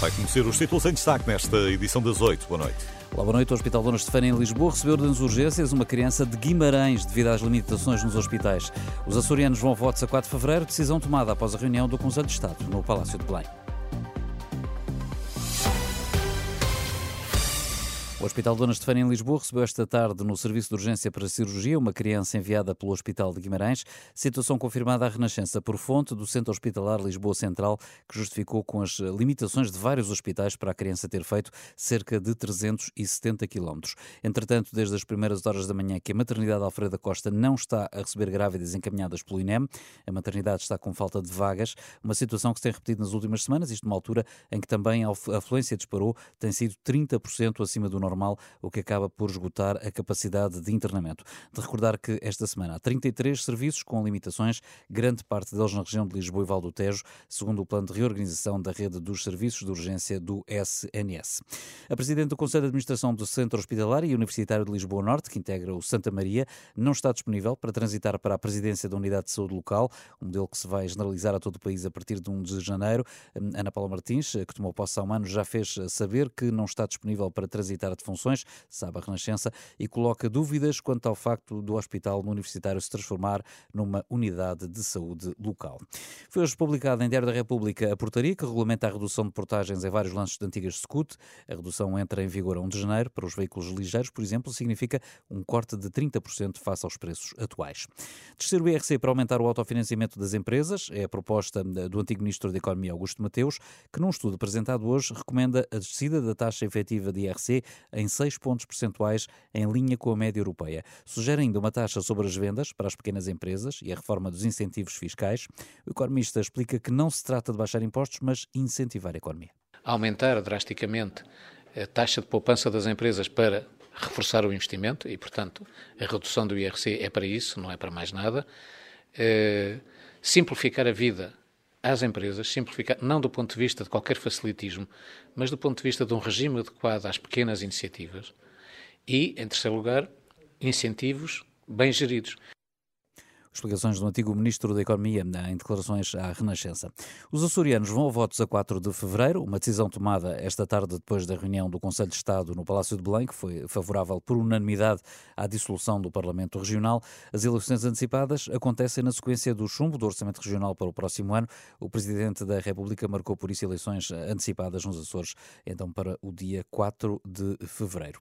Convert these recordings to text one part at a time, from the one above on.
Vai conhecer os títulos em destaque nesta edição das 8. Boa noite. Olá, boa noite. O Hospital Dona Estefânia em Lisboa recebeu nas urgências uma criança de Guimarães devido às limitações nos hospitais. Os açorianos vão votos a 4 de fevereiro, decisão tomada após a reunião do Conselho de Estado no Palácio de Belém. O Hospital Dona Estefânia em Lisboa recebeu esta tarde no serviço de urgência para cirurgia uma criança enviada pelo Hospital de Guimarães, situação confirmada à Renascença por fonte do Centro Hospitalar Lisboa Central, que justificou com as limitações de vários hospitais para a criança ter feito cerca de 370 quilómetros. Entretanto, desde as primeiras horas da manhã que a maternidade Alfredo Costa não está a receber grávidas encaminhadas pelo INEM, a maternidade está com falta de vagas, uma situação que se tem repetido nas últimas semanas, isto numa altura em que também a afluência disparou, tem sido 30% acima do normal normal, o que acaba por esgotar a capacidade de internamento. De recordar que esta semana há 33 serviços com limitações, grande parte deles na região de Lisboa e Val do Tejo, segundo o plano de reorganização da rede dos serviços de urgência do SNS. A Presidente do Conselho de Administração do Centro Hospitalar e Universitário de Lisboa Norte, que integra o Santa Maria, não está disponível para transitar para a presidência da Unidade de Saúde Local, um modelo que se vai generalizar a todo o país a partir de 1 de janeiro. Ana Paula Martins, que tomou posse há um ano, já fez saber que não está disponível para transitar de funções, sabe a Renascença, e coloca dúvidas quanto ao facto do hospital universitário se transformar numa unidade de saúde local. Foi hoje publicada em Diário da República a portaria que regulamenta a redução de portagens em vários lances de antigas SCUT. A redução entra em vigor a 1 de janeiro. Para os veículos ligeiros, por exemplo, significa um corte de 30% face aos preços atuais. Descer o IRC para aumentar o autofinanciamento das empresas é a proposta do antigo Ministro da Economia, Augusto Mateus, que num estudo apresentado hoje recomenda a descida da taxa efetiva de IRC em 6 pontos percentuais, em linha com a média europeia. Sugere ainda uma taxa sobre as vendas para as pequenas empresas e a reforma dos incentivos fiscais. O economista explica que não se trata de baixar impostos, mas incentivar a economia. Aumentar drasticamente a taxa de poupança das empresas para reforçar o investimento e, portanto, a redução do IRC é para isso, não é para mais nada. É, simplificar a vida às empresas, simplificar, não do ponto de vista de qualquer facilitismo, mas do ponto de vista de um regime adequado às pequenas iniciativas e, em terceiro lugar, incentivos bem geridos. Explicações do antigo Ministro da Economia em declarações à Renascença. Os açorianos vão a votos a 4 de fevereiro, uma decisão tomada esta tarde depois da reunião do Conselho de Estado no Palácio de Belém, que foi favorável por unanimidade à dissolução do Parlamento Regional. As eleições antecipadas acontecem na sequência do chumbo do Orçamento Regional para o próximo ano. O Presidente da República marcou por isso eleições antecipadas nos Açores, então para o dia 4 de fevereiro.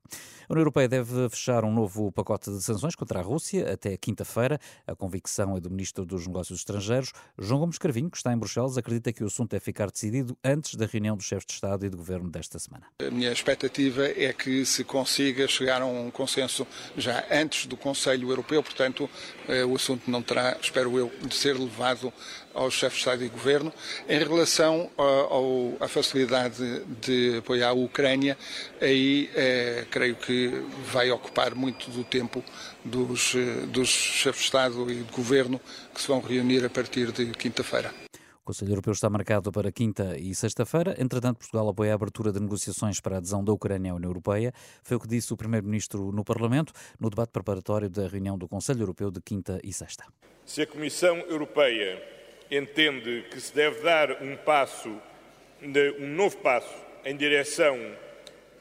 A União Europeia deve fechar um novo pacote de sanções contra a Rússia até quinta-feira. A convicção convicção é do Ministro dos Negócios Estrangeiros. João Gomes Carvinho, que está em Bruxelas, acredita que o assunto é ficar decidido antes da reunião dos chefes de Estado e de Governo desta semana. A minha expectativa é que se consiga chegar a um consenso já antes do Conselho Europeu, portanto, eh, o assunto não terá, espero eu, de ser levado aos chefes de Estado e Governo. Em relação ao, à facilidade de apoiar a Ucrânia, aí eh, creio que vai ocupar muito do tempo dos, eh, dos chefes de Estado e de Governo que se vão reunir a partir de quinta-feira. O Conselho Europeu está marcado para quinta e sexta-feira. Entretanto, Portugal apoia a abertura de negociações para a adesão da Ucrânia à União Europeia. Foi o que disse o Primeiro-Ministro no Parlamento, no debate preparatório da reunião do Conselho Europeu de quinta e sexta. Se a Comissão Europeia entende que se deve dar um passo, um novo passo em direção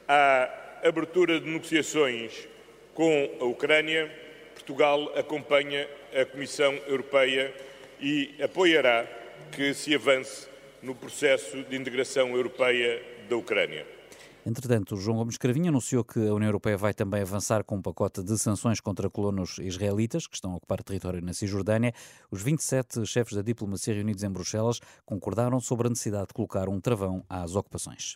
à abertura de negociações com a Ucrânia, Portugal acompanha a Comissão Europeia e apoiará que se avance no processo de integração europeia da Ucrânia. Entretanto, João Gomes Cravinho anunciou que a União Europeia vai também avançar com um pacote de sanções contra colonos israelitas que estão a ocupar território na Cisjordânia. Os 27 chefes da diplomacia reunidos em Bruxelas concordaram sobre a necessidade de colocar um travão às ocupações.